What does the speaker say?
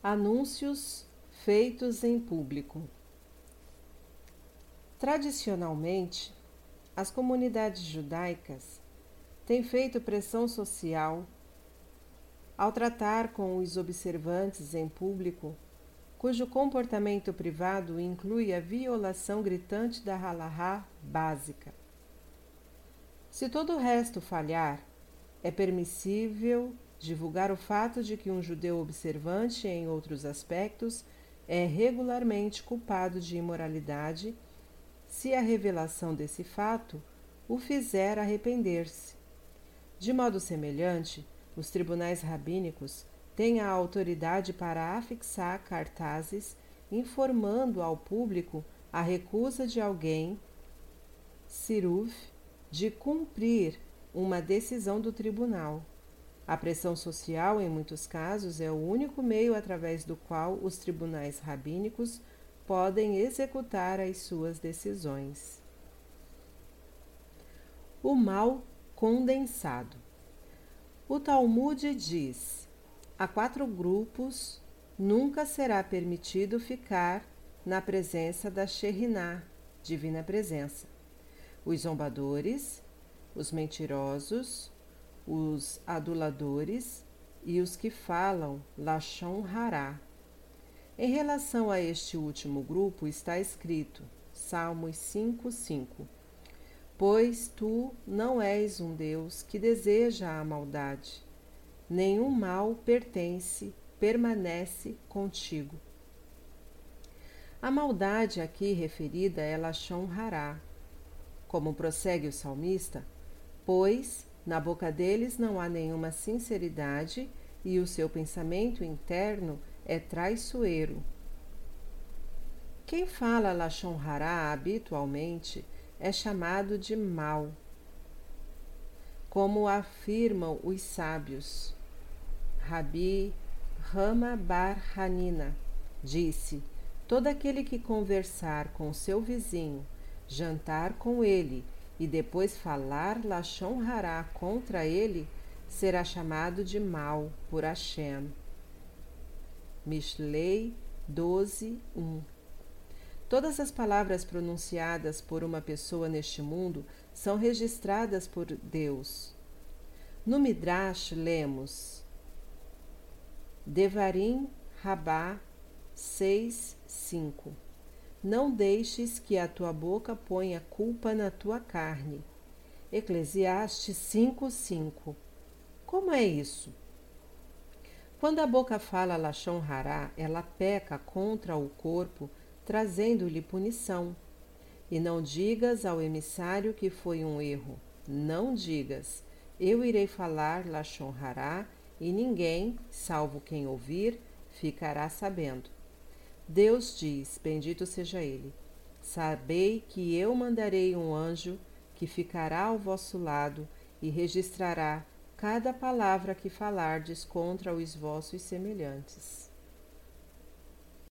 Anúncios feitos em público. Tradicionalmente, as comunidades judaicas têm feito pressão social ao tratar com os observantes em público, cujo comportamento privado inclui a violação gritante da halahá básica. Se todo o resto falhar, é permissível divulgar o fato de que um judeu observante em outros aspectos é regularmente culpado de imoralidade se a revelação desse fato o fizer arrepender-se. De modo semelhante, os tribunais rabínicos têm a autoridade para afixar cartazes informando ao público a recusa de alguém, Siruf, de cumprir uma decisão do tribunal. A pressão social, em muitos casos, é o único meio através do qual os tribunais rabínicos podem executar as suas decisões. O mal condensado. O Talmud diz: a quatro grupos nunca será permitido ficar na presença da Sheriná, divina presença. Os zombadores, os mentirosos, os aduladores e os que falam Lachon Hará. Em relação a este último grupo está escrito, Salmos 5:5. Pois tu não és um Deus que deseja a maldade, nenhum mal pertence, permanece contigo. A maldade aqui referida é Lachon Hará. Como prossegue o salmista, pois na boca deles não há nenhuma sinceridade e o seu pensamento interno é traiçoeiro. Quem fala Lachon Hará habitualmente é chamado de mal, como afirmam os sábios. Rabi Rama Bar Hanina disse: Todo aquele que conversar com seu vizinho, jantar com ele e depois falar Lachon Hará contra ele, será chamado de mal por Hashem. Mishlei 12, 1 Todas as palavras pronunciadas por uma pessoa neste mundo são registradas por Deus. No Midrash lemos Devarim Rabá 6, 5 não deixes que a tua boca ponha culpa na tua carne. Eclesiastes 5:5. Como é isso? Quando a boca fala Hará, ela peca contra o corpo, trazendo-lhe punição. E não digas ao emissário que foi um erro. Não digas, eu irei falar Hará, e ninguém, salvo quem ouvir, ficará sabendo. Deus diz: Bendito seja Ele. Sabei que eu mandarei um anjo que ficará ao vosso lado e registrará cada palavra que falardes contra os vossos semelhantes.